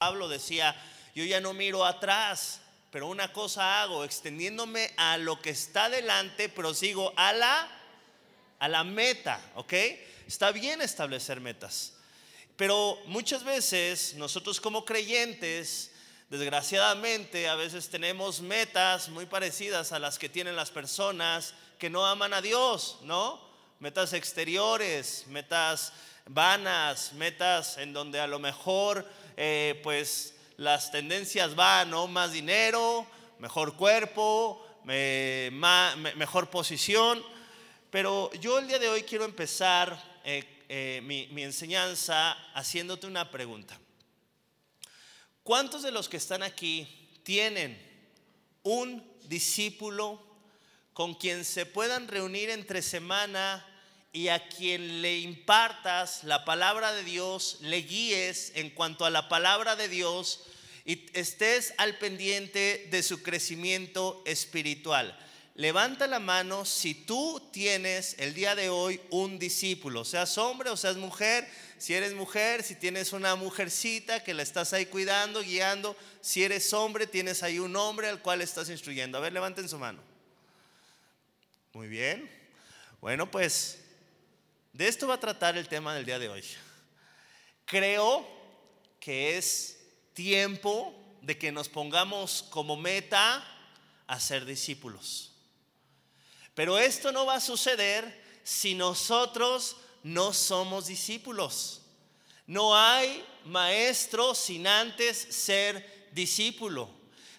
Pablo decía, yo ya no miro atrás, pero una cosa hago, extendiéndome a lo que está delante, prosigo a la, a la meta, ¿ok? Está bien establecer metas, pero muchas veces nosotros como creyentes, desgraciadamente, a veces tenemos metas muy parecidas a las que tienen las personas que no aman a Dios, ¿no? Metas exteriores, metas vanas, metas en donde a lo mejor eh, pues las tendencias van, ¿no? Más dinero, mejor cuerpo, mejor posición. Pero yo el día de hoy quiero empezar eh, eh, mi, mi enseñanza haciéndote una pregunta. ¿Cuántos de los que están aquí tienen un discípulo con quien se puedan reunir entre semana y a quien le impartas la palabra de Dios, le guíes en cuanto a la palabra de Dios y estés al pendiente de su crecimiento espiritual. Levanta la mano si tú tienes el día de hoy un discípulo, seas hombre o seas mujer. Si eres mujer, si tienes una mujercita que la estás ahí cuidando, guiando. Si eres hombre, tienes ahí un hombre al cual estás instruyendo. A ver, levanten su mano. Muy bien. Bueno, pues de esto va a tratar el tema del día de hoy. Creo que es tiempo de que nos pongamos como meta a ser discípulos. Pero esto no va a suceder si nosotros no somos discípulos. No hay maestro sin antes ser discípulo.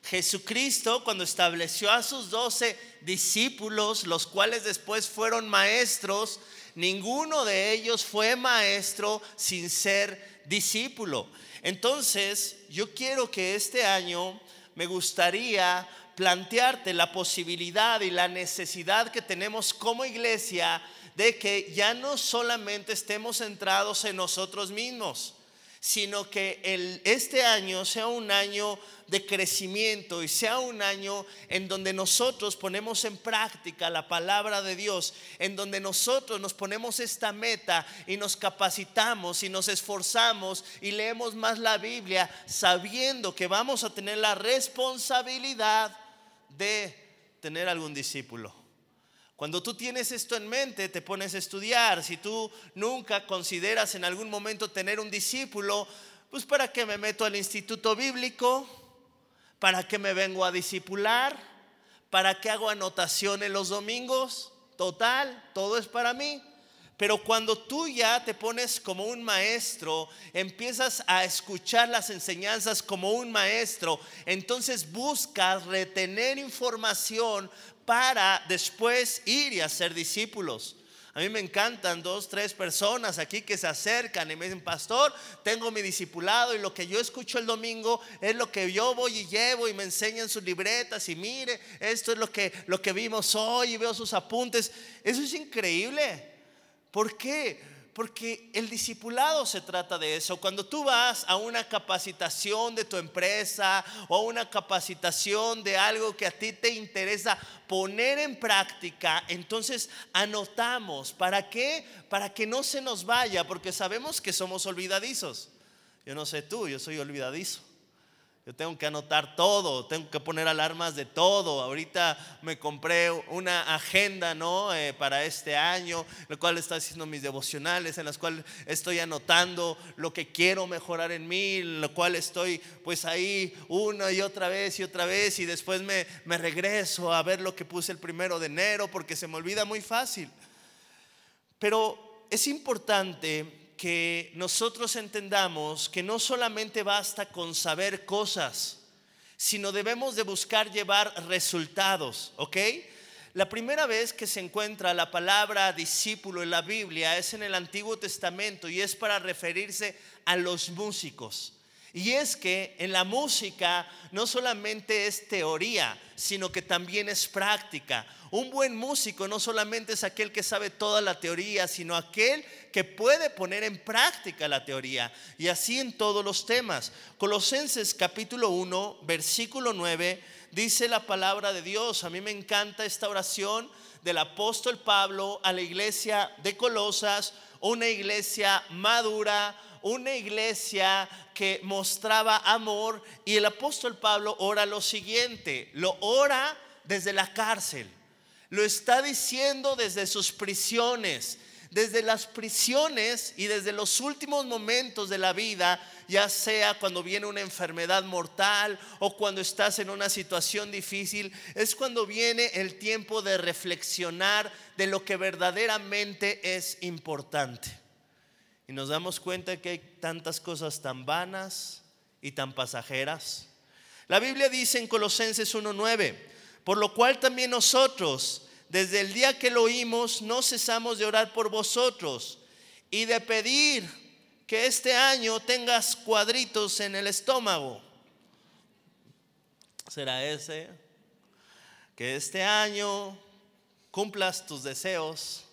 Jesucristo cuando estableció a sus doce discípulos, los cuales después fueron maestros, ninguno de ellos fue maestro sin ser discípulo. Entonces, yo quiero que este año me gustaría plantearte la posibilidad y la necesidad que tenemos como iglesia de que ya no solamente estemos centrados en nosotros mismos, sino que este año sea un año de crecimiento y sea un año en donde nosotros ponemos en práctica la palabra de Dios, en donde nosotros nos ponemos esta meta y nos capacitamos y nos esforzamos y leemos más la Biblia sabiendo que vamos a tener la responsabilidad de tener algún discípulo. Cuando tú tienes esto en mente, te pones a estudiar. Si tú nunca consideras en algún momento tener un discípulo, pues ¿para qué me meto al instituto bíblico? ¿Para qué me vengo a discipular? ¿Para qué hago anotaciones los domingos? Total, todo es para mí. Pero cuando tú ya te pones como un maestro, empiezas a escuchar las enseñanzas como un maestro, entonces buscas retener información para después ir y hacer discípulos. A mí me encantan dos, tres personas aquí que se acercan y me dicen, pastor, tengo mi discipulado y lo que yo escucho el domingo es lo que yo voy y llevo y me enseñan sus libretas y mire, esto es lo que, lo que vimos hoy y veo sus apuntes. Eso es increíble. ¿Por qué? Porque el discipulado se trata de eso. Cuando tú vas a una capacitación de tu empresa o a una capacitación de algo que a ti te interesa poner en práctica, entonces anotamos. ¿Para qué? Para que no se nos vaya, porque sabemos que somos olvidadizos. Yo no sé tú, yo soy olvidadizo. Yo tengo que anotar todo, tengo que poner alarmas de todo. Ahorita me compré una agenda, ¿no? Eh, para este año, lo cual está haciendo mis devocionales, en las cuales estoy anotando lo que quiero mejorar en mí, lo cual estoy pues ahí una y otra vez y otra vez y después me, me regreso a ver lo que puse el primero de enero porque se me olvida muy fácil. Pero es importante que nosotros entendamos que no solamente basta con saber cosas, sino debemos de buscar llevar resultados, ¿ok? La primera vez que se encuentra la palabra discípulo en la Biblia es en el Antiguo Testamento y es para referirse a los músicos. Y es que en la música no solamente es teoría, sino que también es práctica. Un buen músico no solamente es aquel que sabe toda la teoría, sino aquel que puede poner en práctica la teoría. Y así en todos los temas. Colosenses capítulo 1, versículo 9, dice la palabra de Dios. A mí me encanta esta oración del apóstol Pablo a la iglesia de Colosas, una iglesia madura, una iglesia que mostraba amor y el apóstol Pablo ora lo siguiente, lo ora desde la cárcel, lo está diciendo desde sus prisiones, desde las prisiones y desde los últimos momentos de la vida, ya sea cuando viene una enfermedad mortal o cuando estás en una situación difícil, es cuando viene el tiempo de reflexionar de lo que verdaderamente es importante. Y nos damos cuenta que hay tantas cosas tan vanas y tan pasajeras. La Biblia dice en Colosenses 1.9, por lo cual también nosotros, desde el día que lo oímos, no cesamos de orar por vosotros y de pedir que este año tengas cuadritos en el estómago. ¿Será ese? Que este año cumplas tus deseos.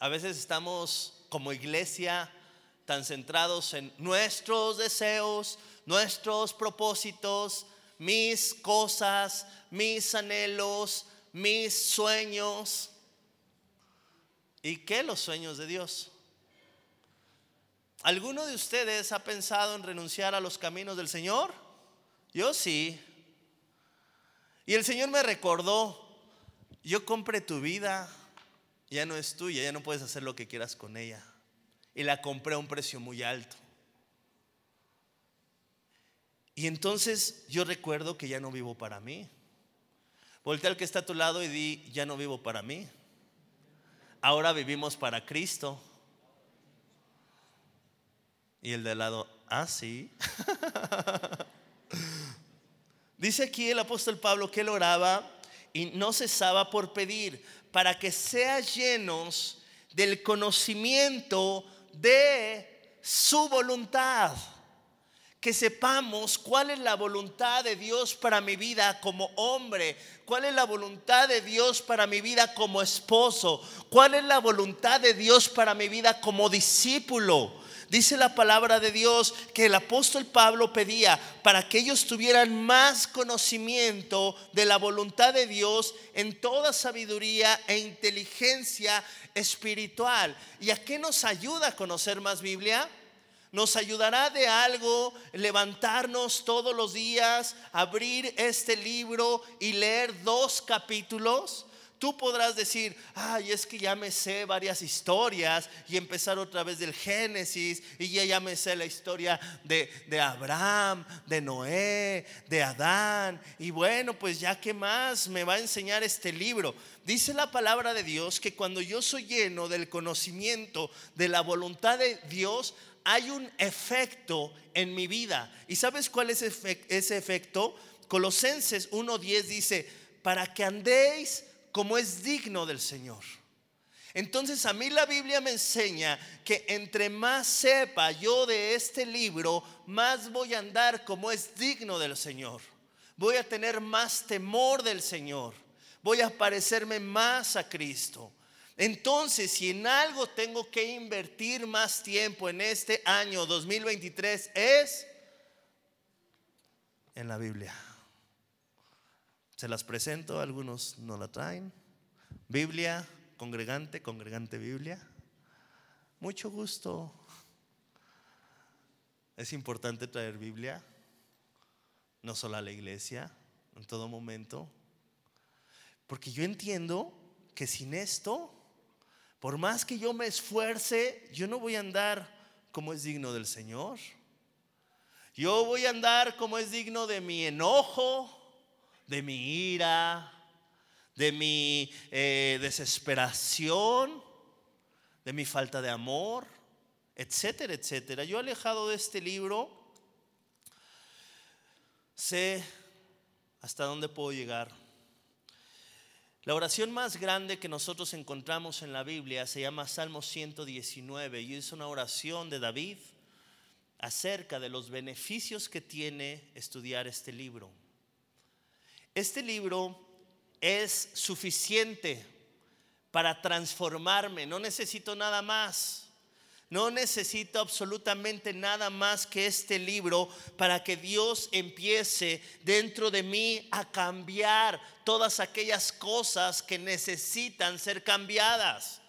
A veces estamos como iglesia tan centrados en nuestros deseos, nuestros propósitos, mis cosas, mis anhelos, mis sueños. ¿Y qué los sueños de Dios? ¿Alguno de ustedes ha pensado en renunciar a los caminos del Señor? Yo sí. Y el Señor me recordó, yo compré tu vida, ya no es tuya, ya no puedes hacer lo que quieras con ella. Y la compré a un precio muy alto. Y entonces yo recuerdo que ya no vivo para mí. Voltea al que está a tu lado y di, ya no vivo para mí. Ahora vivimos para Cristo. Y el de lado, ah, sí. Dice aquí el apóstol Pablo que él oraba y no cesaba por pedir para que sean llenos del conocimiento de su voluntad que sepamos cuál es la voluntad de Dios para mi vida como hombre, cuál es la voluntad de Dios para mi vida como esposo, cuál es la voluntad de Dios para mi vida como discípulo. Dice la palabra de Dios que el apóstol Pablo pedía para que ellos tuvieran más conocimiento de la voluntad de Dios en toda sabiduría e inteligencia espiritual. ¿Y a qué nos ayuda a conocer más Biblia? Nos ayudará de algo levantarnos todos los días, abrir este libro y leer dos capítulos. Tú podrás decir, ay, es que ya me sé varias historias y empezar otra vez del Génesis y ya, ya me sé la historia de, de Abraham, de Noé, de Adán. Y bueno, pues ya qué más me va a enseñar este libro. Dice la palabra de Dios que cuando yo soy lleno del conocimiento de la voluntad de Dios, hay un efecto en mi vida. ¿Y sabes cuál es ese efecto? Colosenses 1.10 dice, para que andéis como es digno del Señor. Entonces a mí la Biblia me enseña que entre más sepa yo de este libro, más voy a andar como es digno del Señor. Voy a tener más temor del Señor. Voy a parecerme más a Cristo. Entonces, si en algo tengo que invertir más tiempo en este año 2023 es en la Biblia. Se las presento, algunos no la traen. Biblia, congregante, congregante Biblia. Mucho gusto. Es importante traer Biblia, no solo a la iglesia, en todo momento. Porque yo entiendo que sin esto por más que yo me esfuerce, yo no voy a andar como es digno del Señor. Yo voy a andar como es digno de mi enojo, de mi ira, de mi eh, desesperación, de mi falta de amor, etcétera, etcétera. Yo alejado de este libro, sé hasta dónde puedo llegar. La oración más grande que nosotros encontramos en la Biblia se llama Salmo 119 y es una oración de David acerca de los beneficios que tiene estudiar este libro. Este libro es suficiente para transformarme, no necesito nada más. No necesito absolutamente nada más que este libro para que Dios empiece dentro de mí a cambiar todas aquellas cosas que necesitan ser cambiadas.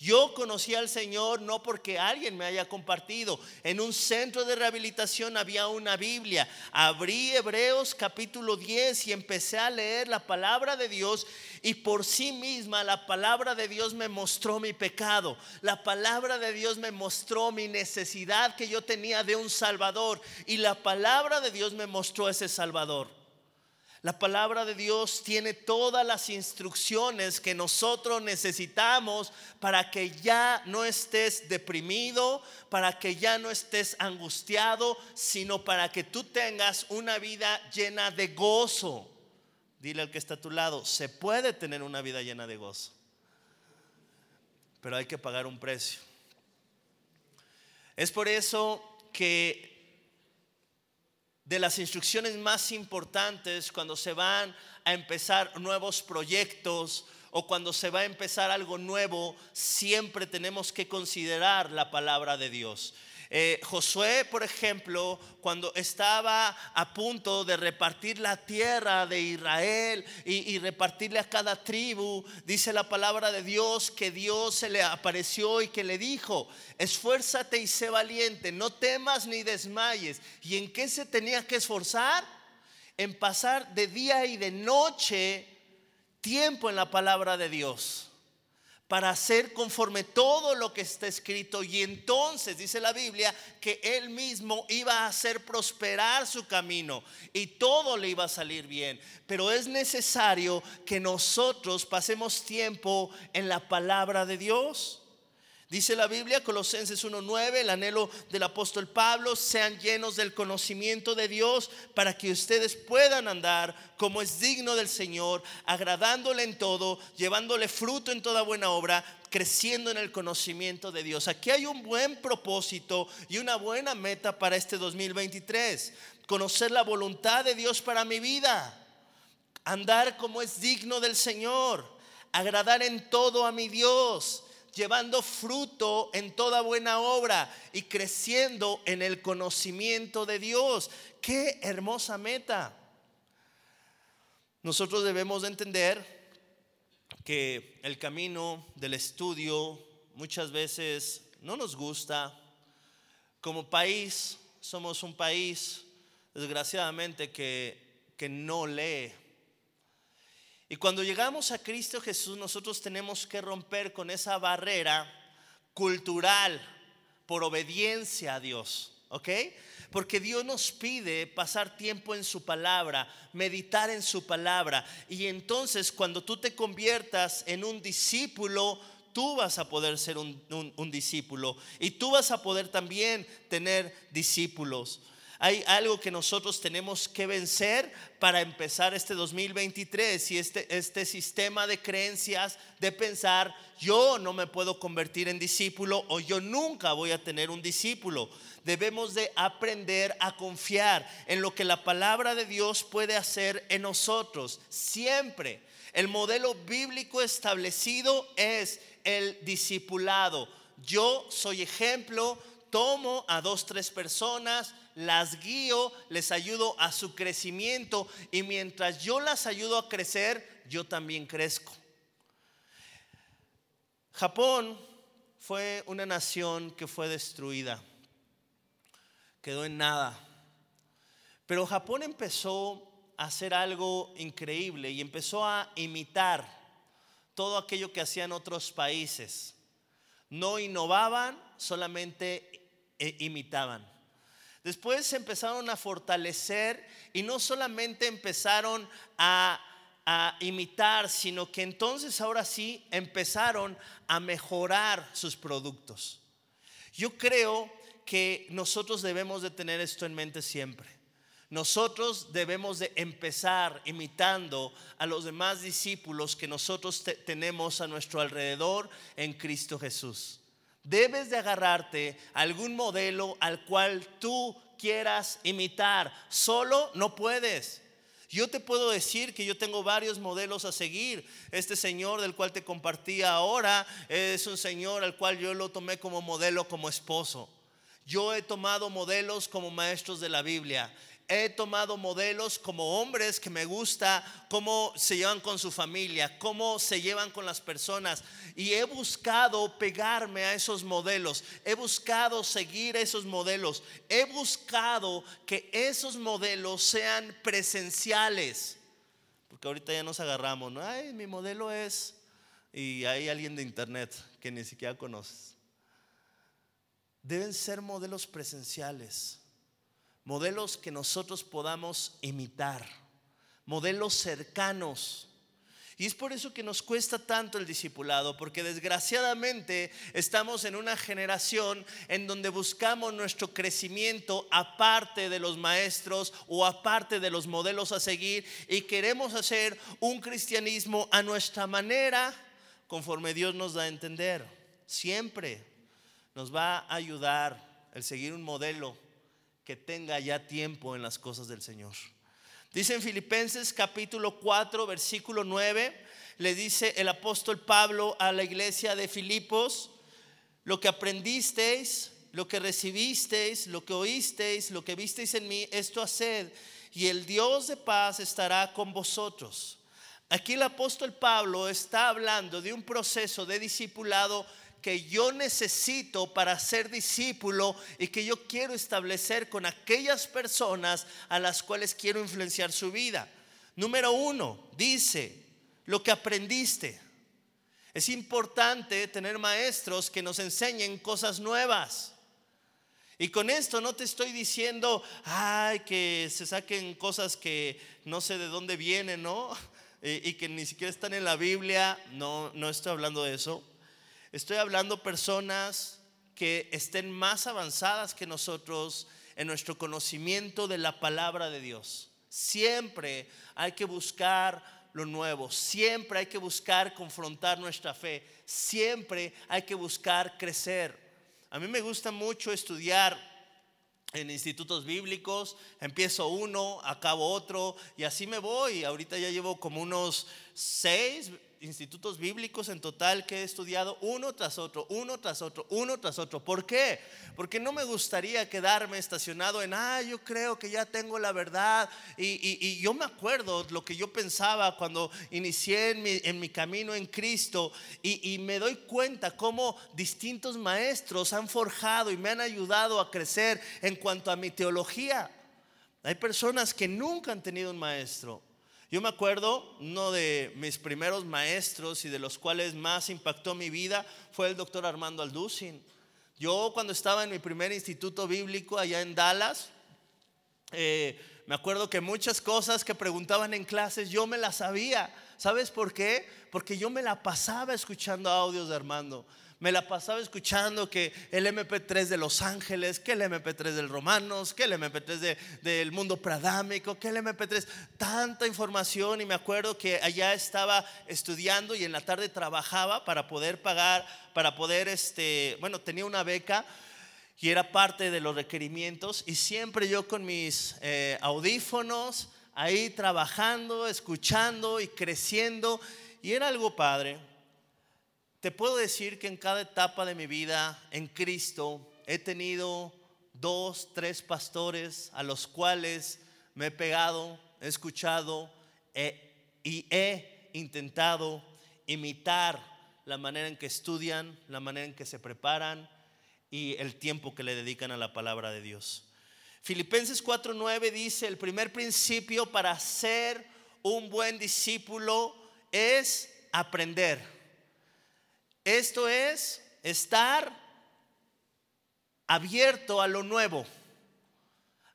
Yo conocí al Señor no porque alguien me haya compartido. En un centro de rehabilitación había una Biblia. Abrí Hebreos capítulo 10 y empecé a leer la palabra de Dios y por sí misma la palabra de Dios me mostró mi pecado. La palabra de Dios me mostró mi necesidad que yo tenía de un Salvador y la palabra de Dios me mostró ese Salvador. La palabra de Dios tiene todas las instrucciones que nosotros necesitamos para que ya no estés deprimido, para que ya no estés angustiado, sino para que tú tengas una vida llena de gozo. Dile al que está a tu lado, se puede tener una vida llena de gozo, pero hay que pagar un precio. Es por eso que de las instrucciones más importantes cuando se van a empezar nuevos proyectos o cuando se va a empezar algo nuevo, siempre tenemos que considerar la palabra de Dios. Eh, Josué, por ejemplo, cuando estaba a punto de repartir la tierra de Israel y, y, repartirle a cada tribu, dice la palabra de Dios que Dios se le apareció y que le dijo, esfuérzate y sé valiente, no temas ni desmayes. ¿Y en qué se tenía que esforzar? En pasar de día y de noche tiempo en la palabra de Dios para hacer conforme todo lo que está escrito. Y entonces dice la Biblia que él mismo iba a hacer prosperar su camino y todo le iba a salir bien. Pero es necesario que nosotros pasemos tiempo en la palabra de Dios. Dice la Biblia, Colosenses 1.9, el anhelo del apóstol Pablo, sean llenos del conocimiento de Dios para que ustedes puedan andar como es digno del Señor, agradándole en todo, llevándole fruto en toda buena obra, creciendo en el conocimiento de Dios. Aquí hay un buen propósito y una buena meta para este 2023. Conocer la voluntad de Dios para mi vida, andar como es digno del Señor, agradar en todo a mi Dios llevando fruto en toda buena obra y creciendo en el conocimiento de Dios. Qué hermosa meta. Nosotros debemos de entender que el camino del estudio muchas veces no nos gusta. Como país, somos un país, desgraciadamente, que, que no lee y cuando llegamos a Cristo Jesús, nosotros tenemos que romper con esa barrera cultural por obediencia a Dios, ¿ok? Porque Dios nos pide pasar tiempo en su palabra, meditar en su palabra. Y entonces cuando tú te conviertas en un discípulo, tú vas a poder ser un, un discípulo. Y tú vas a poder también tener discípulos. Hay algo que nosotros tenemos que vencer para empezar este 2023 y este, este sistema de creencias de pensar, yo no me puedo convertir en discípulo o yo nunca voy a tener un discípulo. Debemos de aprender a confiar en lo que la palabra de Dios puede hacer en nosotros. Siempre el modelo bíblico establecido es el discipulado. Yo soy ejemplo, tomo a dos, tres personas, las guío, les ayudo a su crecimiento y mientras yo las ayudo a crecer, yo también crezco. Japón fue una nación que fue destruida, quedó en nada. Pero Japón empezó a hacer algo increíble y empezó a imitar todo aquello que hacían otros países. No innovaban, solamente eh, imitaban. Después se empezaron a fortalecer y no solamente empezaron a, imitar, sino que entonces ahora sí empezaron a mejorar sus productos. Yo creo que nosotros debemos de tener esto en mente siempre. Nosotros debemos de empezar imitando a los demás discípulos que nosotros tenemos a nuestro alrededor en Cristo Jesús. Debes de agarrarte a algún modelo al cual tú quieras imitar. Solo no puedes. Yo te puedo decir que yo tengo varios modelos a seguir. Este señor del cual te compartía ahora es un señor al cual yo lo tomé como modelo, como esposo. Yo he tomado modelos como maestros de la Biblia. He tomado modelos como hombres que me gusta cómo se llevan con su familia, cómo se llevan con las personas. Y he buscado pegarme a esos modelos, he buscado seguir esos modelos, he buscado que esos modelos sean presenciales. Porque ahorita ya nos agarramos, ¿no? Ay, mi modelo es... Y hay alguien de internet que ni siquiera conoces. Deben ser modelos presenciales modelos que nosotros podamos imitar, modelos cercanos. Y es por eso que nos cuesta tanto el discipulado, porque desgraciadamente estamos en una generación en donde buscamos nuestro crecimiento aparte de los maestros o aparte de los modelos a seguir y queremos hacer un cristianismo a nuestra manera conforme Dios nos da a entender. Siempre nos va a ayudar el seguir un modelo que tenga ya tiempo en las cosas del Señor. Dice en Filipenses capítulo 4, versículo 9, le dice el apóstol Pablo a la iglesia de Filipos, lo que aprendisteis, lo que recibisteis, lo que oísteis, lo que visteis en mí, esto haced, y el Dios de paz estará con vosotros. Aquí el apóstol Pablo está hablando de un proceso de discipulado que yo necesito para ser discípulo y que yo quiero establecer con aquellas personas a las cuales quiero influenciar su vida. Número uno, dice, lo que aprendiste. Es importante tener maestros que nos enseñen cosas nuevas. Y con esto no te estoy diciendo, ay, que se saquen cosas que no sé de dónde vienen, ¿no? Y, que ni siquiera están en la Biblia. No, no estoy hablando de eso. Estoy hablando personas que estén más avanzadas que nosotros en nuestro conocimiento de la palabra de Dios. Siempre hay que buscar lo nuevo, siempre hay que buscar confrontar nuestra fe, siempre hay que buscar crecer. A mí me gusta mucho estudiar en institutos bíblicos, empiezo uno, acabo otro y así me voy. Ahorita ya llevo como unos seis institutos bíblicos en total que he estudiado uno tras otro, uno tras otro, uno tras otro. ¿Por qué? Porque no me gustaría quedarme estacionado en, ah, yo creo que ya tengo la verdad. Y, yo me acuerdo lo que yo pensaba cuando inicié en mi, camino en Cristo y, y me doy cuenta cómo distintos maestros han forjado y me han ayudado a crecer en cuanto a mi teología. Hay personas que nunca han tenido un maestro yo me acuerdo, uno de mis primeros maestros y de los cuales más impactó mi vida fue el doctor Armando Alducin. Yo cuando estaba en mi primer instituto bíblico allá en Dallas, eh, me acuerdo que muchas cosas que preguntaban en clases yo me las sabía. ¿Sabes por qué? Porque yo me la pasaba escuchando audios de Armando me la pasaba escuchando que el MP3 de Los Ángeles, que el MP3 del Romanos, que el MP3 del mundo pradámico, que el MP3, tanta información. Y me acuerdo que allá estaba estudiando y en la tarde trabajaba para poder pagar, para poder, este, bueno, tenía una beca y era parte de los requerimientos. Y siempre yo con mis eh, audífonos ahí trabajando, escuchando y creciendo. Y era algo padre. Te puedo decir que en cada etapa de mi vida en Cristo he tenido dos, tres pastores a los cuales me he pegado, he escuchado y he intentado imitar la manera en que estudian, la manera en que se preparan y el tiempo que le dedican a la palabra de Dios. Filipenses 4:9 dice, el primer principio para ser un buen discípulo es aprender. Esto es estar abierto a lo nuevo.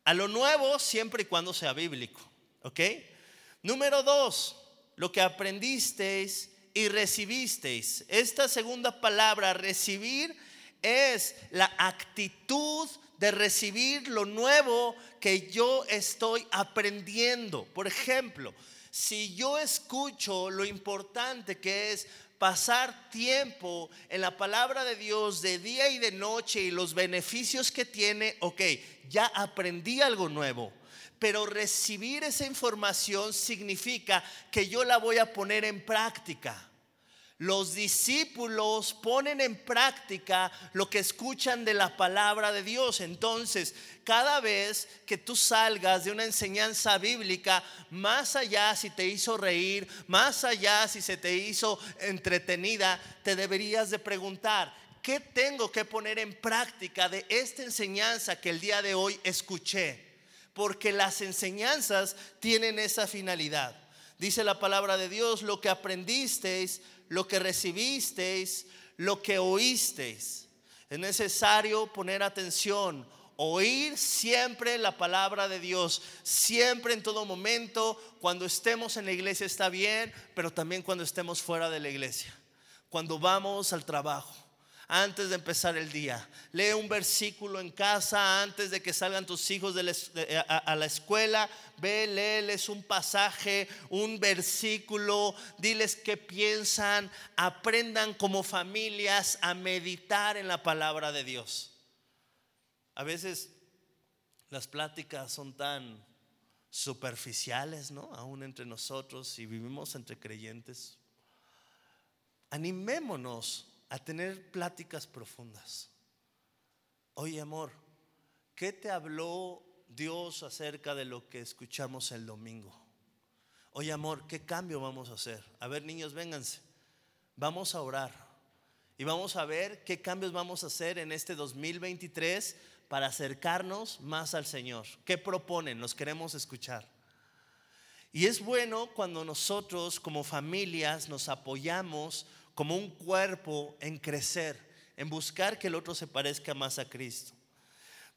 A lo nuevo siempre y cuando sea bíblico. ¿Ok? Número dos, lo que aprendisteis y recibisteis. Esta segunda palabra, recibir, es la actitud de recibir lo nuevo que yo estoy aprendiendo. Por ejemplo, si yo escucho lo importante que es pasar tiempo en la palabra de Dios de día y de noche y los beneficios que tiene, ok, ya aprendí algo nuevo. Pero recibir esa información significa que yo la voy a poner en práctica. Los discípulos ponen en práctica lo que escuchan de la palabra de Dios. Entonces, cada vez que tú salgas de una enseñanza bíblica, más allá si te hizo reír, más allá si se te hizo entretenida, te deberías de preguntar, ¿qué tengo que poner en práctica de esta enseñanza que el día de hoy escuché? Porque las enseñanzas tienen esa finalidad. Dice la palabra de Dios, lo que aprendisteis lo que recibisteis, lo que oísteis. Es necesario poner atención, oír siempre la palabra de Dios, siempre en todo momento, cuando estemos en la iglesia está bien, pero también cuando estemos fuera de la iglesia, cuando vamos al trabajo antes de empezar el día. Lee un versículo en casa antes de que salgan tus hijos a, la escuela. Ve, léeles un pasaje, un versículo. Diles qué piensan. Aprendan como familias a meditar en la palabra de Dios. A veces las pláticas son tan superficiales, ¿no? Aún entre nosotros y vivimos entre creyentes. Animémonos a tener pláticas profundas. Oye, amor, ¿qué te habló Dios acerca de lo que escuchamos el domingo? Oye, amor, ¿qué cambio vamos a hacer? A ver, niños, vénganse. Vamos a orar y vamos a ver qué cambios vamos a hacer en este 2023 para acercarnos más al Señor. ¿Qué proponen? Nos queremos escuchar. Y es bueno cuando nosotros como familias nos apoyamos como un cuerpo en crecer, en buscar que el otro se parezca más a Cristo.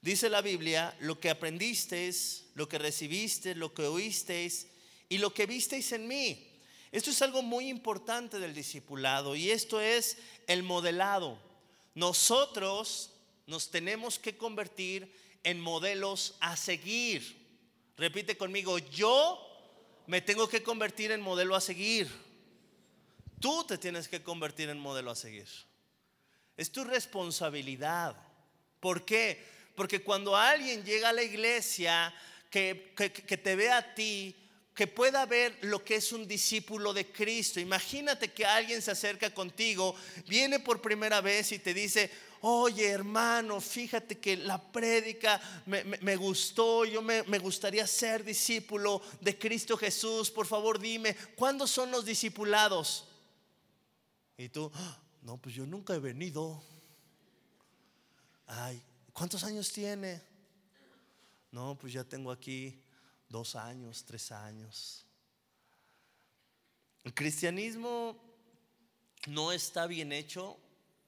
Dice la Biblia, lo que aprendisteis, lo que recibisteis, lo que oísteis y lo que visteis en mí. Esto es algo muy importante del discipulado y esto es el modelado. Nosotros nos tenemos que convertir en modelos a seguir. Repite conmigo, yo me tengo que convertir en modelo a seguir. Tú te tienes que convertir en modelo a seguir. Es tu responsabilidad. ¿Por qué? Porque cuando alguien llega a la iglesia, que, que, te ve a ti, que pueda ver lo que es un discípulo de Cristo. Imagínate que alguien se acerca contigo, viene por primera vez y te dice, oye hermano, fíjate que la prédica me, gustó, yo me, me, gustaría ser discípulo de Cristo Jesús, por favor dime, ¿cuándo son los discipulados? Y tú, no, pues yo nunca he venido. Ay, ¿cuántos años tiene? No, pues ya tengo aquí dos años, tres años. El cristianismo no está bien hecho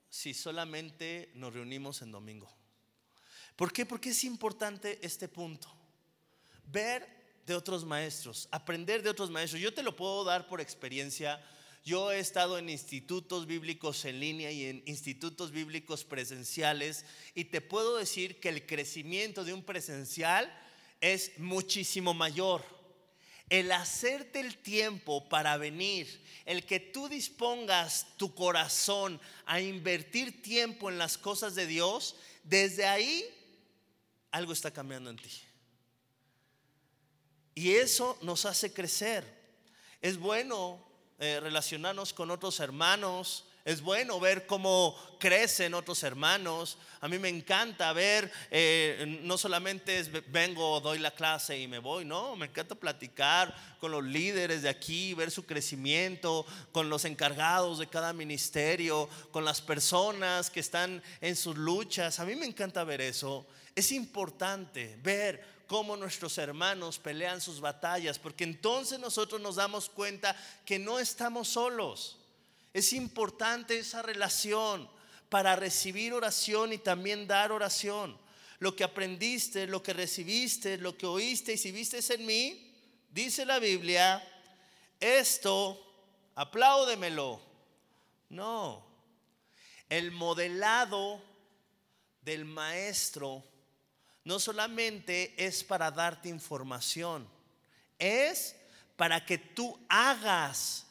si solamente nos reunimos en domingo. ¿Por qué? Porque es importante este punto. Ver de otros maestros, aprender de otros maestros. Yo te lo puedo dar por experiencia yo he estado en institutos bíblicos en línea y en institutos bíblicos presenciales y te puedo decir que el crecimiento de un presencial es muchísimo mayor. El hacerte el tiempo para venir, el que tú dispongas tu corazón a invertir tiempo en las cosas de Dios, desde ahí algo está cambiando en ti. Y eso nos hace crecer. Es bueno eh, relacionarnos con otros hermanos. Es bueno ver cómo crecen otros hermanos. A mí me encanta ver, eh, no solamente es vengo, doy la clase y me voy, no, me encanta platicar con los líderes de aquí, ver su crecimiento, con los encargados de cada ministerio, con las personas que están en sus luchas. A mí me encanta ver eso. Es importante ver cómo nuestros hermanos pelean sus batallas, porque entonces nosotros nos damos cuenta que no estamos solos. Es importante esa relación para recibir oración y también dar oración. Lo que aprendiste, lo que recibiste, lo que oíste y si viste en mí, dice la Biblia, esto, apláudemelo. No, el modelado del maestro no solamente es para darte información, es para que tú hagas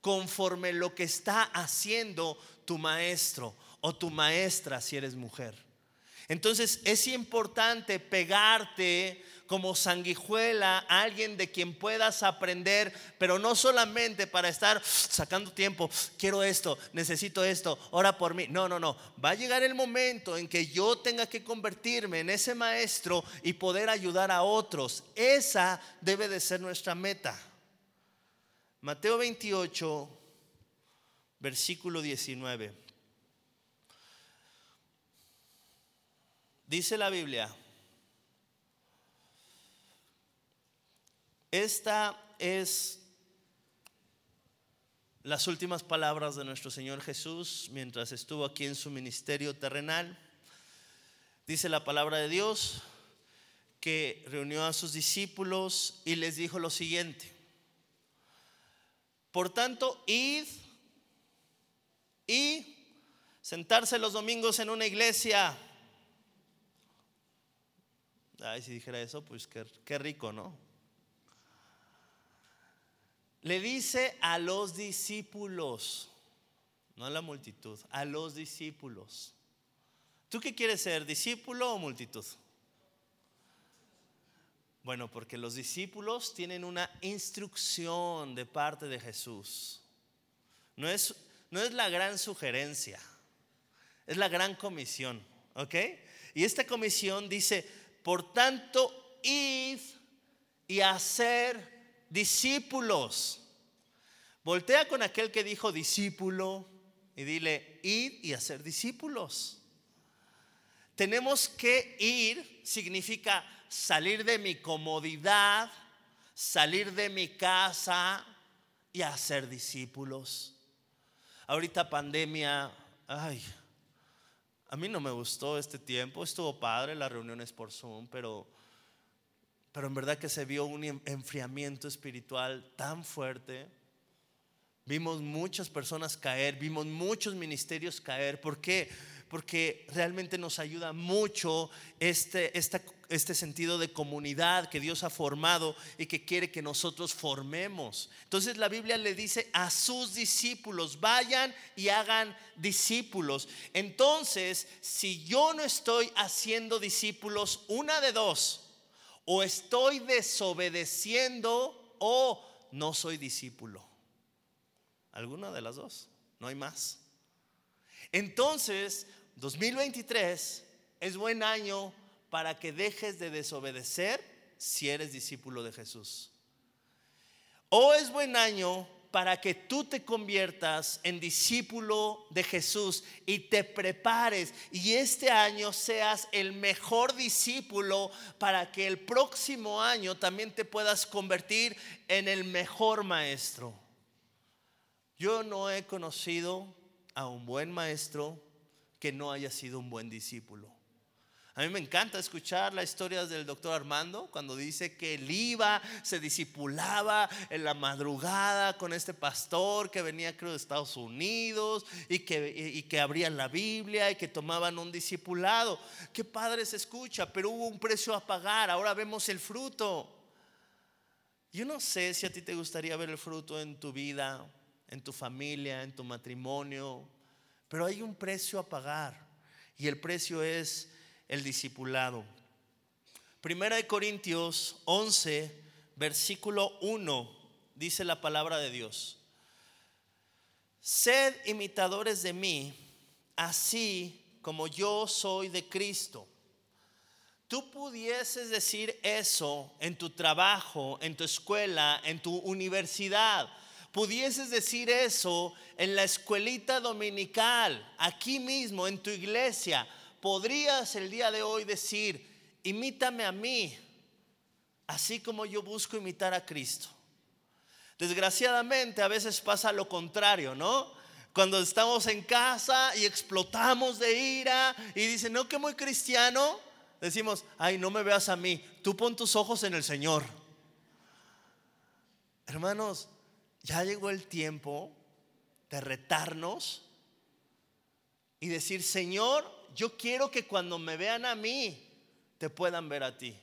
conforme lo que está haciendo tu maestro o tu maestra si eres mujer. Entonces es importante pegarte como sanguijuela alguien de quien puedas aprender, pero no solamente para estar sacando tiempo, quiero esto, necesito esto, ora por mí. No, no, no. Va a llegar el momento en que yo tenga que convertirme en ese maestro y poder ayudar a otros. Esa debe de ser nuestra meta. Mateo 28, versículo 19. Dice la Biblia, esta es las últimas palabras de nuestro Señor Jesús mientras estuvo aquí en su ministerio terrenal. Dice la palabra de Dios que reunió a sus discípulos y les dijo lo siguiente. Por tanto, id y sentarse los domingos en una iglesia Ay, si dijera eso, pues qué, rico, ¿no? Le dice a los discípulos, no a la multitud, a los discípulos. ¿Tú qué quieres ser, discípulo o multitud? Bueno, porque los discípulos tienen una instrucción de parte de Jesús. No es, no es la gran sugerencia, es la gran comisión, ¿ok? Y esta comisión dice, por tanto, id y hacer discípulos. Voltea con aquel que dijo discípulo y dile, id y hacer discípulos. Tenemos que ir, significa salir de mi comodidad, salir de mi casa y hacer discípulos. Ahorita pandemia, ay, a mí no me gustó este tiempo, estuvo padre las reuniones por Zoom, pero, pero en verdad que se vio un enfriamiento espiritual tan fuerte. Vimos muchas personas caer, vimos muchos ministerios caer. ¿Por qué? porque realmente nos ayuda mucho este, este sentido de comunidad que Dios ha formado y que quiere que nosotros formemos. Entonces la Biblia le dice a sus discípulos, vayan y hagan discípulos. Entonces, si yo no estoy haciendo discípulos, una de dos, o estoy desobedeciendo o no soy discípulo. Alguna de las dos, no hay más. Entonces, 2023 es buen año para que dejes de desobedecer si eres discípulo de Jesús. O es buen año para que tú te conviertas en discípulo de Jesús y te prepares y este año seas el mejor discípulo para que el próximo año también te puedas convertir en el mejor maestro. Yo no he conocido a un buen maestro que no haya sido un buen discípulo. A mí me encanta escuchar la historia del doctor Armando cuando dice que él iba, se discipulaba en la madrugada con este pastor que venía creo de Estados Unidos y que, y que abrían la Biblia y que tomaban un discipulado. Qué padre se escucha, pero hubo un precio a pagar, ahora vemos el fruto. Yo no sé si a ti te gustaría ver el fruto en tu vida, en tu familia, en tu matrimonio, pero hay un precio a pagar y el precio es el discipulado. Primera de Corintios 11, versículo 1, dice la palabra de Dios. Sed imitadores de mí, así como yo soy de Cristo. Tú pudieses decir eso en tu trabajo, en tu escuela, en tu universidad pudieses decir eso en la escuelita dominical, aquí mismo, en tu iglesia, podrías el día de hoy decir, imítame a mí, así como yo busco imitar a Cristo. Desgraciadamente a veces pasa lo contrario, ¿no? Cuando estamos en casa y explotamos de ira y dicen, no, que muy cristiano, decimos, ay, no me veas a mí, tú pon tus ojos en el Señor. Hermanos, ya llegó el tiempo de retarnos y decir, Señor, yo quiero que cuando me vean a mí, te puedan ver a ti.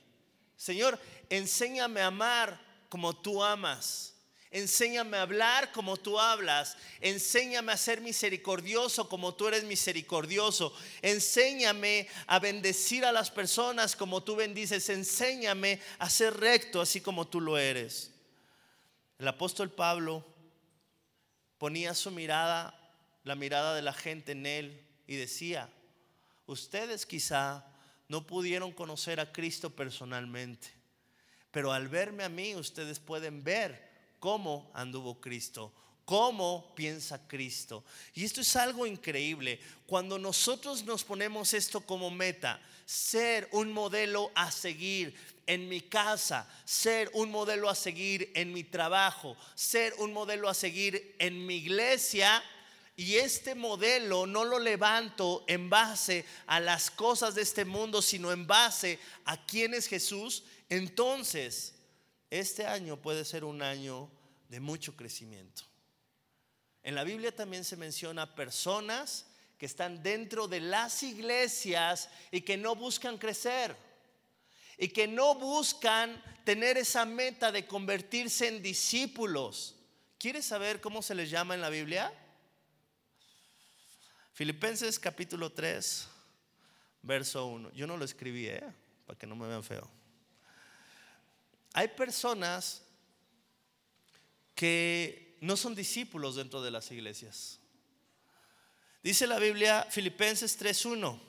Señor, enséñame a amar como tú amas. Enséñame a hablar como tú hablas. Enséñame a ser misericordioso como tú eres misericordioso. Enséñame a bendecir a las personas como tú bendices. Enséñame a ser recto así como tú lo eres. El apóstol Pablo ponía su mirada, la mirada de la gente en él y decía, ustedes quizá no pudieron conocer a Cristo personalmente, pero al verme a mí ustedes pueden ver cómo anduvo Cristo, cómo piensa Cristo. Y esto es algo increíble. Cuando nosotros nos ponemos esto como meta, ser un modelo a seguir en mi casa, ser un modelo a seguir en mi trabajo, ser un modelo a seguir en mi iglesia, y este modelo no lo levanto en base a las cosas de este mundo, sino en base a quién es Jesús, entonces este año puede ser un año de mucho crecimiento. En la Biblia también se menciona personas que están dentro de las iglesias y que no buscan crecer y que no buscan tener esa meta de convertirse en discípulos. ¿Quieres saber cómo se les llama en la Biblia? Filipenses capítulo 3, verso 1. Yo no lo escribí, ¿eh? para que no me vean feo. Hay personas que no son discípulos dentro de las iglesias. Dice la Biblia Filipenses 3:1.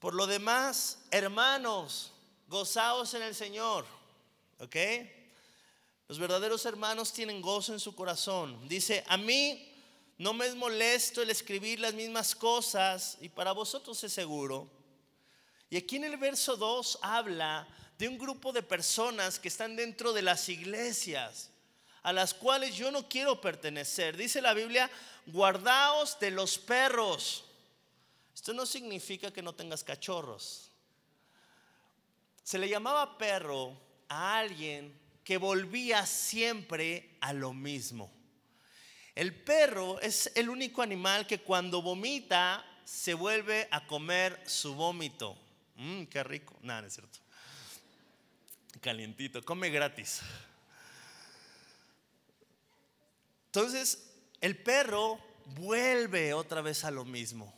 Por lo demás, hermanos, gozaos en el Señor. ¿Ok? Los verdaderos hermanos tienen gozo en su corazón. Dice, a mí no me es molesto el escribir las mismas cosas y para vosotros es seguro. Y aquí en el verso 2 habla de un grupo de personas que están dentro de las iglesias, a las cuales yo no quiero pertenecer. Dice la Biblia, guardaos de los perros. Esto no significa que no tengas cachorros. Se le llamaba perro a alguien que volvía siempre a lo mismo. El perro es el único animal que cuando vomita se vuelve a comer su vómito. Mmm, qué rico. Nada, no es cierto calientito, come gratis. Entonces, el perro vuelve otra vez a lo mismo.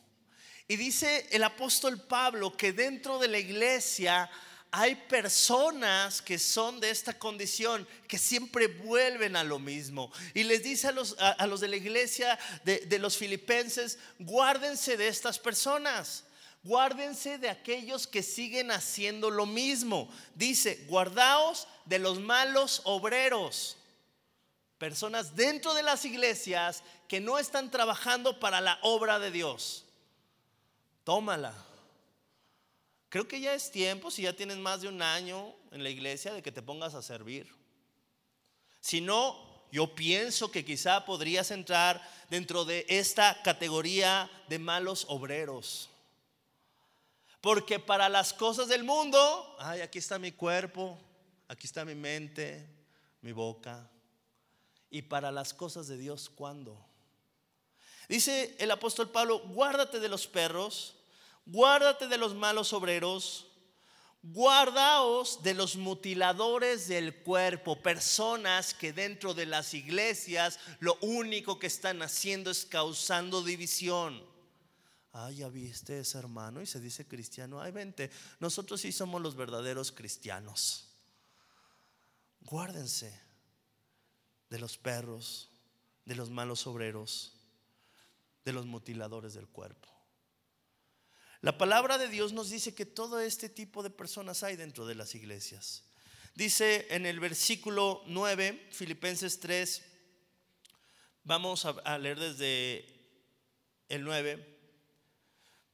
Y dice el apóstol Pablo que dentro de la iglesia hay personas que son de esta condición, que siempre vuelven a lo mismo. Y les dice a los, a, los de la iglesia de, de los filipenses, guárdense de estas personas. Guárdense de aquellos que siguen haciendo lo mismo. Dice, guardaos de los malos obreros. Personas dentro de las iglesias que no están trabajando para la obra de Dios. Tómala. Creo que ya es tiempo, si ya tienes más de un año en la iglesia, de que te pongas a servir. Si no, yo pienso que quizá podrías entrar dentro de esta categoría de malos obreros. Porque para las cosas del mundo, ay, aquí está mi cuerpo, aquí está mi mente, mi boca. Y para las cosas de Dios, ¿cuándo? Dice el apóstol Pablo, guárdate de los perros, guárdate de los malos obreros, guardaos de los mutiladores del cuerpo, personas que dentro de las iglesias lo único que están haciendo es causando división. Ay, ya viste ese hermano y se dice cristiano. Ay, vente, nosotros sí somos los verdaderos cristianos. Guárdense de los perros, de los malos obreros, de los mutiladores del cuerpo. La palabra de Dios nos dice que todo este tipo de personas hay dentro de las iglesias. Dice en el versículo 9, Filipenses 3, vamos a leer desde el 9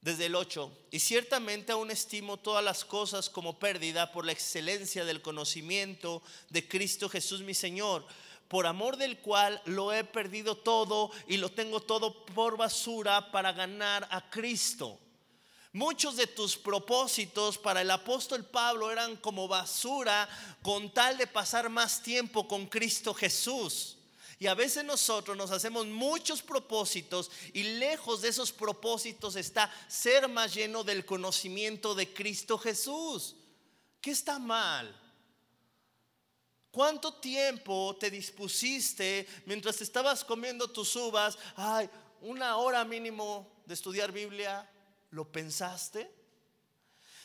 desde el 8, y ciertamente aún estimo todas las cosas como pérdida por la excelencia del conocimiento de Cristo Jesús mi Señor, por amor del cual lo he perdido todo y lo tengo todo por basura para ganar a Cristo. Muchos de tus propósitos para el apóstol Pablo eran como basura con tal de pasar más tiempo con Cristo Jesús. Y a veces nosotros nos hacemos muchos propósitos y lejos de esos propósitos está ser más lleno del conocimiento de Cristo Jesús. ¿Qué está mal? ¿Cuánto tiempo te dispusiste mientras estabas comiendo tus uvas? Ay, una hora mínimo de estudiar Biblia. ¿Lo pensaste?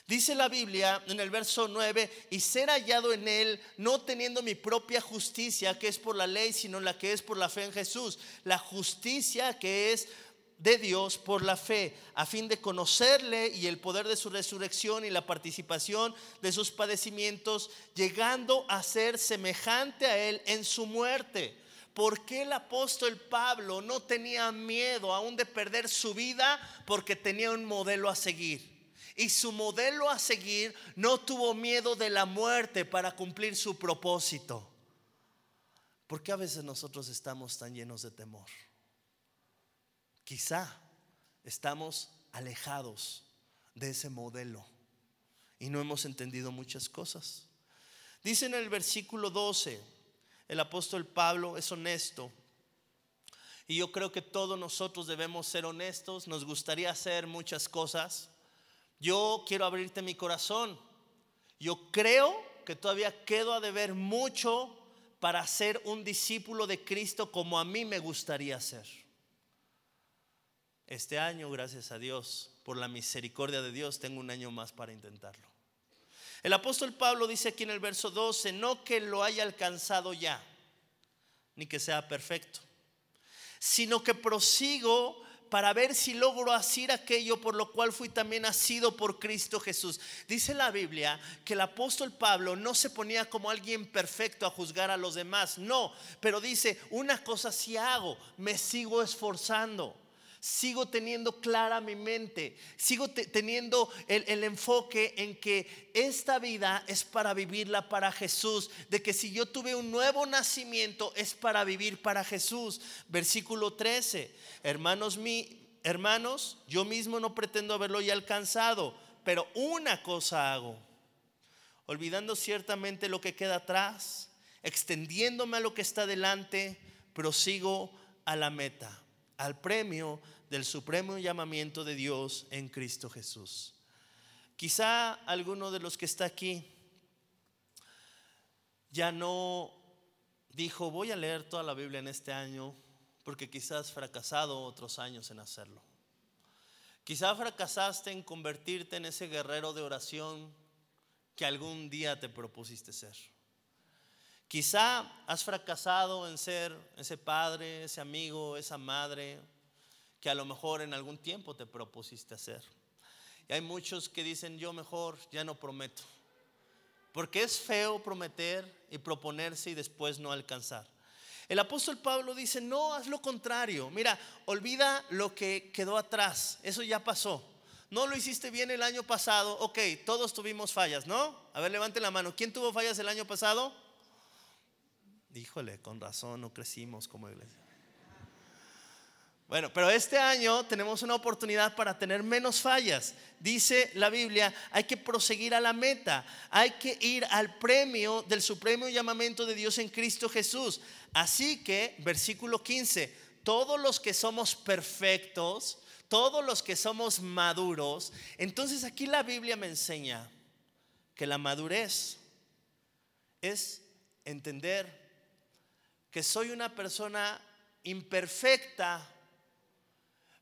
Dice la Biblia en el verso 9, y ser hallado en él, no teniendo mi propia justicia, que es por la ley, sino la que es por la fe en Jesús. La justicia que es de Dios por la fe, a fin de conocerle y el poder de su resurrección y la participación de sus padecimientos, llegando a ser semejante a él en su muerte. ¿Por qué el apóstol Pablo no tenía miedo aún de perder su vida? Porque tenía un modelo a seguir. Y su modelo a seguir no tuvo miedo de la muerte para cumplir su propósito. ¿Por qué a veces nosotros estamos tan llenos de temor? Quizá estamos alejados de ese modelo y no hemos entendido muchas cosas. Dice en el versículo 12, el apóstol Pablo es honesto. Y yo creo que todos nosotros debemos ser honestos, nos gustaría hacer muchas cosas. Yo quiero abrirte mi corazón. Yo creo que todavía quedo a deber mucho para ser un discípulo de Cristo como a mí me gustaría ser. Este año, gracias a Dios, por la misericordia de Dios, tengo un año más para intentarlo. El apóstol Pablo dice aquí en el verso 12, no que lo haya alcanzado ya, ni que sea perfecto, sino que prosigo para ver si logro hacer aquello por lo cual fui también nacido por Cristo Jesús. Dice la Biblia que el apóstol Pablo no se ponía como alguien perfecto a juzgar a los demás, no, pero dice, una cosa sí hago, me sigo esforzando sigo teniendo clara mi mente, sigo teniendo el, el, enfoque en que esta vida es para vivirla para Jesús, de que si yo tuve un nuevo nacimiento es para vivir para Jesús. Versículo 13, hermanos, hermanos, yo mismo no pretendo haberlo ya alcanzado, pero una cosa hago, olvidando ciertamente lo que queda atrás, extendiéndome a lo que está delante, prosigo a la meta, al premio del supremo llamamiento de Dios en Cristo Jesús. Quizá alguno de los que está aquí ya no dijo, voy a leer toda la Biblia en este año, porque quizás fracasado otros años en hacerlo. Quizá fracasaste en convertirte en ese guerrero de oración que algún día te propusiste ser. Quizá has fracasado en ser ese padre, ese amigo, esa madre, que a lo mejor en algún tiempo te propusiste hacer. Y hay muchos que dicen, yo mejor ya no prometo. Porque es feo prometer y proponerse y después no alcanzar. El apóstol Pablo dice, no, haz lo contrario. Mira, olvida lo que quedó atrás. Eso ya pasó. No lo hiciste bien el año pasado. Ok, todos tuvimos fallas, ¿no? A ver, levante la mano. ¿Quién tuvo fallas el año pasado? Híjole, con razón, no crecimos como iglesia. Bueno, pero este año tenemos una oportunidad para tener menos fallas. Dice la Biblia, hay que proseguir a la meta, hay que ir al premio del supremo llamamiento de Dios en Cristo Jesús. Así que, versículo 15, todos los que somos perfectos, todos los que somos maduros, entonces aquí la Biblia me enseña que la madurez es entender que soy una persona imperfecta,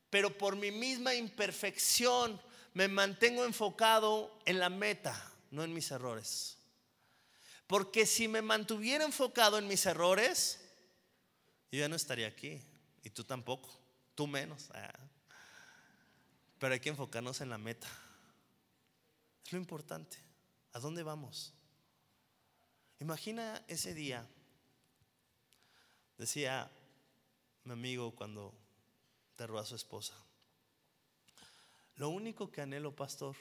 pero por mi misma imperfección me mantengo enfocado en la meta, no en mis errores. Porque si me mantuviera enfocado en mis errores, yo ya no estaría aquí. Y tú tampoco, tú menos. Ah. Pero hay que enfocarnos en la meta. Es lo importante. ¿A dónde vamos? Imagina ese día. Decía mi amigo cuando enterró a su esposa. Lo único que anhelo, pastor,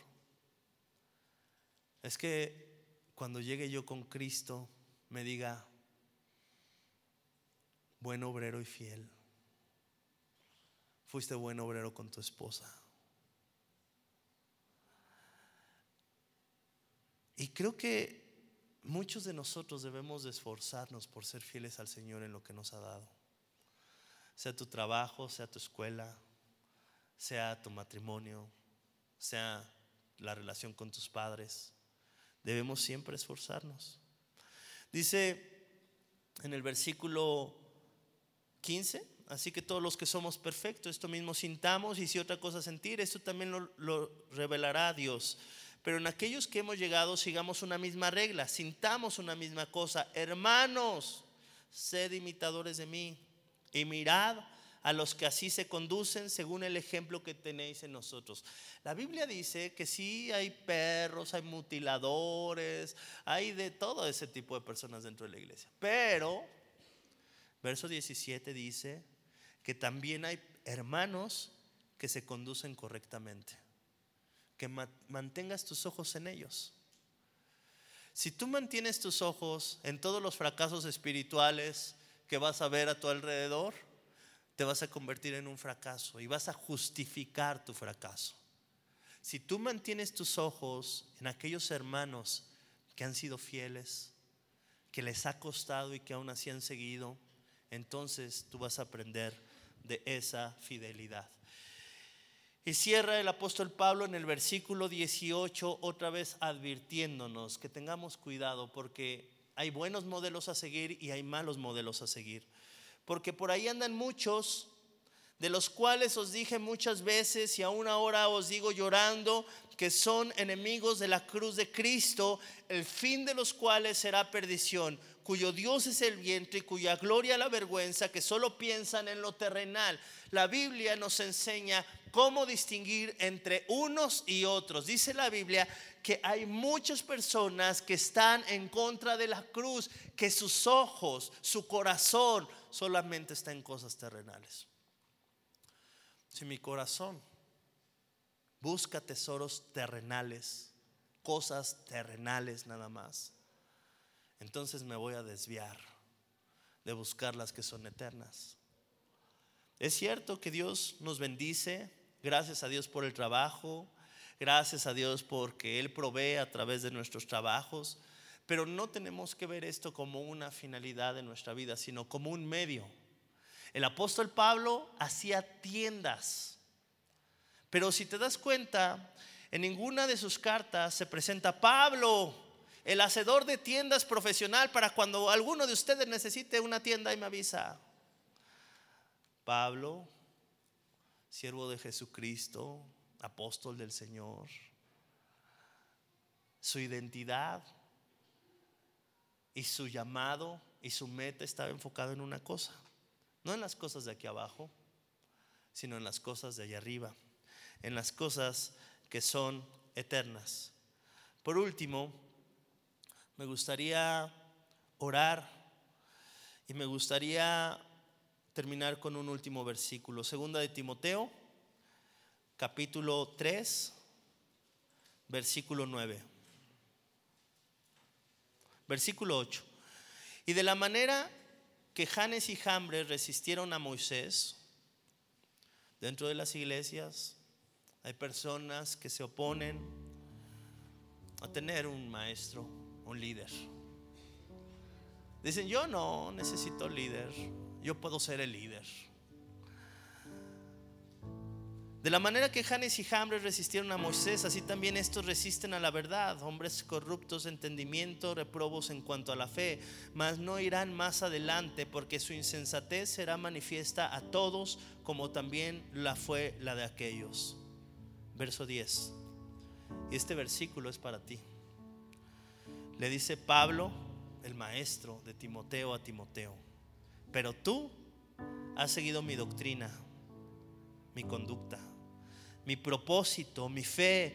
es que cuando llegue yo con Cristo me diga, buen obrero y fiel, fuiste buen obrero con tu esposa. Y creo que muchos de nosotros debemos de esforzarnos por ser fieles al Señor en lo que nos ha dado sea tu trabajo, sea tu escuela, sea tu matrimonio, sea la relación con tus padres. Debemos siempre esforzarnos. Dice en el versículo 15. Así que todos los que somos perfectos, esto mismo sintamos y si otra cosa sentir, esto también lo, lo revelará Dios. Pero en aquellos que hemos llegado, sigamos una misma regla, sintamos una misma cosa. Hermanos, sed imitadores de mí y mirad a los que así se conducen según el ejemplo que tenéis en nosotros. La Biblia dice que sí hay perros, hay mutiladores, hay de todo ese tipo de personas dentro de la iglesia. Pero, verso 17 dice que también hay hermanos que se conducen correctamente. Que mantengas tus ojos en ellos. Si tú mantienes tus ojos en todos los fracasos espirituales que vas a ver a tu alrededor, te vas a convertir en un fracaso y vas a justificar tu fracaso. Si tú mantienes tus ojos en aquellos hermanos que han sido fieles, que les ha costado y que aún así han seguido, entonces tú vas a aprender de esa fidelidad. Y cierra el apóstol Pablo en el versículo 18 otra vez advirtiéndonos que tengamos cuidado porque hay buenos modelos a seguir y hay malos modelos a seguir porque por ahí andan muchos, de los cuales os dije muchas veces y aún ahora os digo llorando, que son enemigos de la cruz de Cristo, el fin de los cuales será perdición, cuyo Dios es el viento y cuya gloria la vergüenza, que solo piensan en lo terrenal. La Biblia nos enseña cómo distinguir entre unos y otros. Dice la Biblia que hay muchas personas que están en contra de la cruz, que sus ojos, su corazón solamente está en cosas terrenales. Si mi corazón busca tesoros terrenales, cosas terrenales nada más, entonces me voy a desviar de buscar las que son eternas. Es cierto que Dios nos bendice, gracias a Dios por el trabajo, Gracias a Dios porque Él provee a través de nuestros trabajos, pero no tenemos que ver esto como una finalidad de nuestra vida, sino como un medio. El apóstol Pablo hacía tiendas, pero si te das cuenta, en ninguna de sus cartas se presenta Pablo, el hacedor de tiendas profesional, para cuando alguno de ustedes necesite una tienda y me avisa. Pablo, siervo de Jesucristo, apóstol del Señor. Su identidad y su llamado y su meta estaba enfocado en una cosa, no en las cosas de aquí abajo, sino en las cosas de allá arriba, en las cosas que son eternas. Por último, me gustaría orar y me gustaría terminar con un último versículo, segunda de Timoteo capítulo 3, versículo 9. Versículo 8. Y de la manera que Janes y Jambres resistieron a Moisés, dentro de las iglesias hay personas que se oponen a tener un maestro, un líder. Dicen, yo no necesito líder, yo puedo ser el líder. De la manera que Janes y Jambres resistieron a Moisés, así también estos resisten a la verdad, hombres corruptos de entendimiento, reprobos en cuanto a la fe, mas no irán más adelante porque su insensatez será manifiesta a todos como también la fue la de aquellos. Verso 10. Y este versículo es para ti. Le dice Pablo, el maestro de Timoteo a Timoteo, pero tú has seguido mi doctrina, mi conducta mi propósito, mi fe,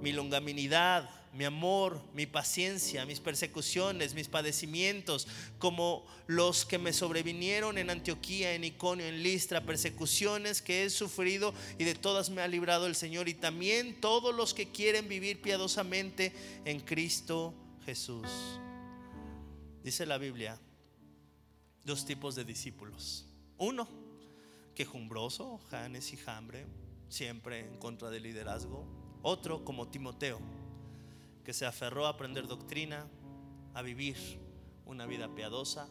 mi longaminidad, mi amor, mi paciencia, mis persecuciones, mis padecimientos, como los que me sobrevinieron en Antioquía, en Iconio, en Listra, persecuciones que he sufrido y de todas me ha librado el Señor, y también todos los que quieren vivir piadosamente en Cristo Jesús. Dice la Biblia, dos tipos de discípulos. Uno, quejumbroso, Janes y Jambre siempre en contra del liderazgo. Otro como Timoteo, que se aferró a aprender doctrina, a vivir una vida piadosa.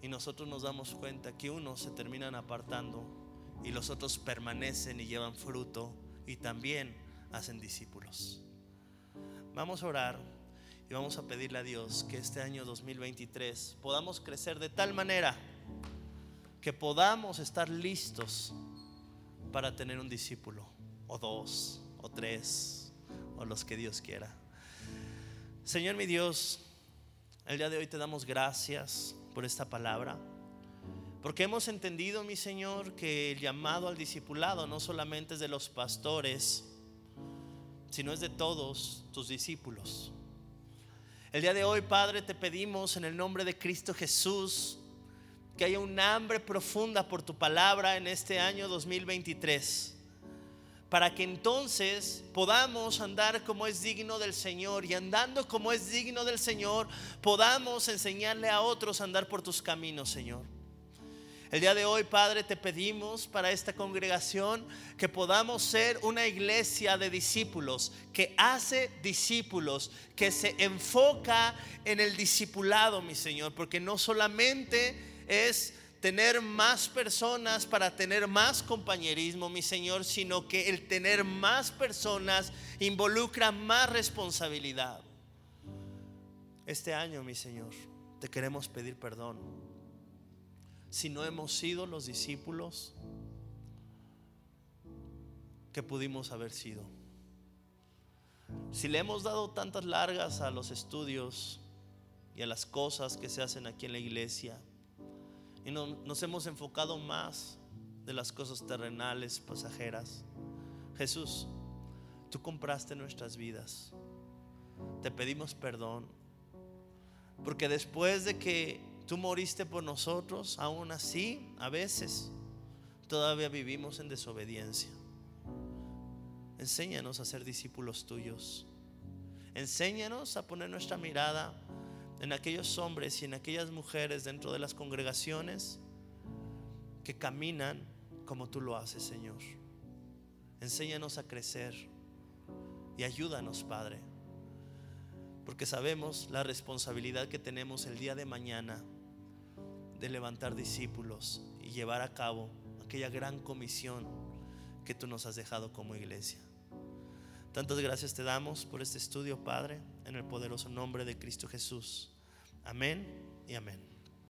Y nosotros nos damos cuenta que unos se terminan apartando y los otros permanecen y llevan fruto y también hacen discípulos. Vamos a orar Y vamos a pedirle a Dios que este año 2023 podamos crecer de tal manera que podamos estar listos para tener un discípulo, o dos, o tres, o los que Dios quiera. Señor mi Dios, el día de hoy te damos gracias por esta palabra. Porque hemos entendido, mi Señor, que el llamado al discipulado no solamente es de los pastores, sino es de todos tus discípulos. El día de hoy, Padre, te pedimos en el nombre de Cristo Jesús que haya un hambre profunda por tu palabra en este año 2023 para que entonces podamos andar como es digno del Señor y andando como es digno del Señor podamos enseñarle a otros a andar por tus caminos, Señor. El día de hoy, Padre, te pedimos para esta congregación que podamos ser una iglesia de discípulos, que hace discípulos, que se enfoca en el discipulado, mi Señor, porque no solamente es tener más personas para tener más compañerismo, mi Señor, sino que el tener más personas involucra más responsabilidad. Este año, mi Señor, te queremos pedir perdón si no hemos sido los discípulos que pudimos haber sido. Si le hemos dado tantas largas a los estudios y a las cosas que se hacen aquí en la iglesia, y no, nos hemos enfocado más de las cosas terrenales, pasajeras. Jesús, tú compraste nuestras vidas. Te pedimos perdón. Porque después de que Tú moriste por nosotros, aún así, a veces, todavía vivimos en desobediencia. Enséñanos a ser discípulos tuyos. Enséñanos a poner nuestra mirada en aquellos hombres y en aquellas mujeres dentro de las congregaciones que caminan como tú lo haces, Señor. Enséñanos a crecer y ayúdanos, Padre, porque sabemos la responsabilidad que tenemos el día de mañana de levantar discípulos y llevar a cabo aquella gran comisión que tú nos has dejado como iglesia. Tantas gracias te damos por este estudio, Padre, en el poderoso nombre de Cristo Jesús. Amén y amén.